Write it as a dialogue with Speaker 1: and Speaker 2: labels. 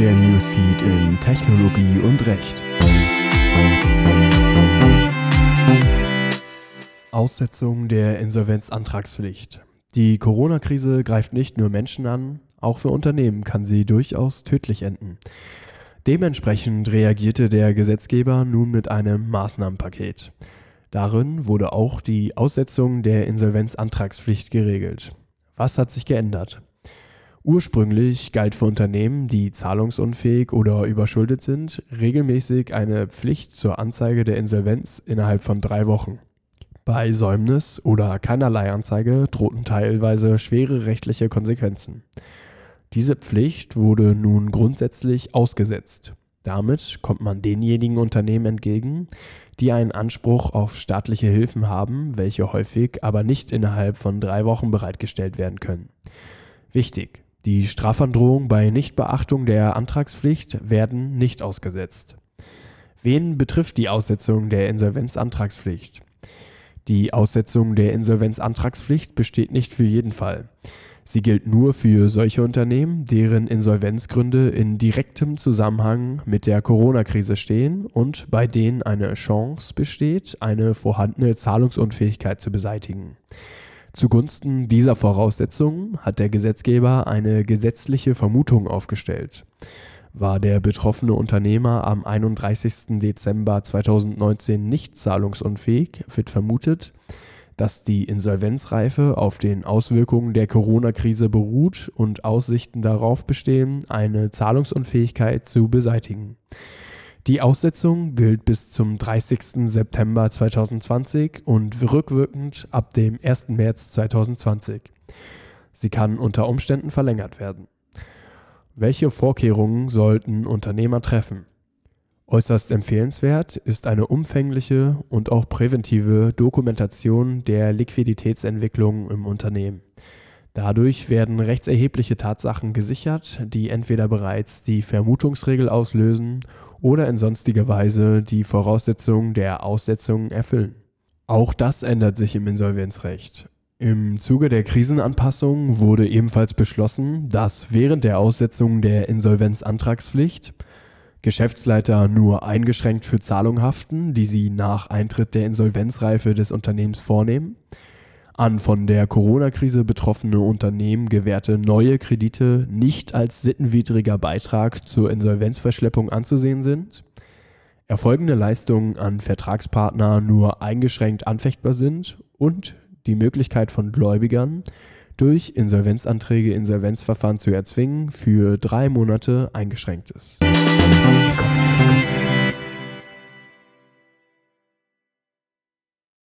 Speaker 1: der Newsfeed in Technologie und Recht. Aussetzung der Insolvenzantragspflicht. Die Corona-Krise greift nicht nur Menschen an, auch für Unternehmen kann sie durchaus tödlich enden. Dementsprechend reagierte der Gesetzgeber nun mit einem Maßnahmenpaket. Darin wurde auch die Aussetzung der Insolvenzantragspflicht geregelt. Was hat sich geändert? Ursprünglich galt für Unternehmen, die zahlungsunfähig oder überschuldet sind, regelmäßig eine Pflicht zur Anzeige der Insolvenz innerhalb von drei Wochen. Bei Säumnis oder keinerlei Anzeige drohten teilweise schwere rechtliche Konsequenzen. Diese Pflicht wurde nun grundsätzlich ausgesetzt. Damit kommt man denjenigen Unternehmen entgegen, die einen Anspruch auf staatliche Hilfen haben, welche häufig aber nicht innerhalb von drei Wochen bereitgestellt werden können. Wichtig, die Strafandrohungen bei Nichtbeachtung der Antragspflicht werden nicht ausgesetzt. Wen betrifft die Aussetzung der Insolvenzantragspflicht? Die Aussetzung der Insolvenzantragspflicht besteht nicht für jeden Fall. Sie gilt nur für solche Unternehmen, deren Insolvenzgründe in direktem Zusammenhang mit der Corona-Krise stehen und bei denen eine Chance besteht, eine vorhandene Zahlungsunfähigkeit zu beseitigen. Zugunsten dieser Voraussetzungen hat der Gesetzgeber eine gesetzliche Vermutung aufgestellt. War der betroffene Unternehmer am 31. Dezember 2019 nicht zahlungsunfähig, wird vermutet, dass die Insolvenzreife auf den Auswirkungen der Corona-Krise beruht und Aussichten darauf bestehen, eine Zahlungsunfähigkeit zu beseitigen. Die Aussetzung gilt bis zum 30. September 2020 und rückwirkend ab dem 1. März 2020. Sie kann unter Umständen verlängert werden. Welche Vorkehrungen sollten Unternehmer treffen? Äußerst empfehlenswert ist eine umfängliche und auch präventive Dokumentation der Liquiditätsentwicklung im Unternehmen. Dadurch werden rechtserhebliche Tatsachen gesichert, die entweder bereits die Vermutungsregel auslösen oder in sonstiger Weise die Voraussetzungen der Aussetzung erfüllen. Auch das ändert sich im Insolvenzrecht. Im Zuge der Krisenanpassung wurde ebenfalls beschlossen, dass während der Aussetzung der Insolvenzantragspflicht Geschäftsleiter nur eingeschränkt für Zahlungen haften, die sie nach Eintritt der Insolvenzreife des Unternehmens vornehmen. An von der Corona-Krise betroffene Unternehmen gewährte neue Kredite nicht als sittenwidriger Beitrag zur Insolvenzverschleppung anzusehen sind. Erfolgende Leistungen an Vertragspartner nur eingeschränkt anfechtbar sind und die Möglichkeit von Gläubigern, durch Insolvenzanträge Insolvenzverfahren zu erzwingen, für drei Monate eingeschränkt ist.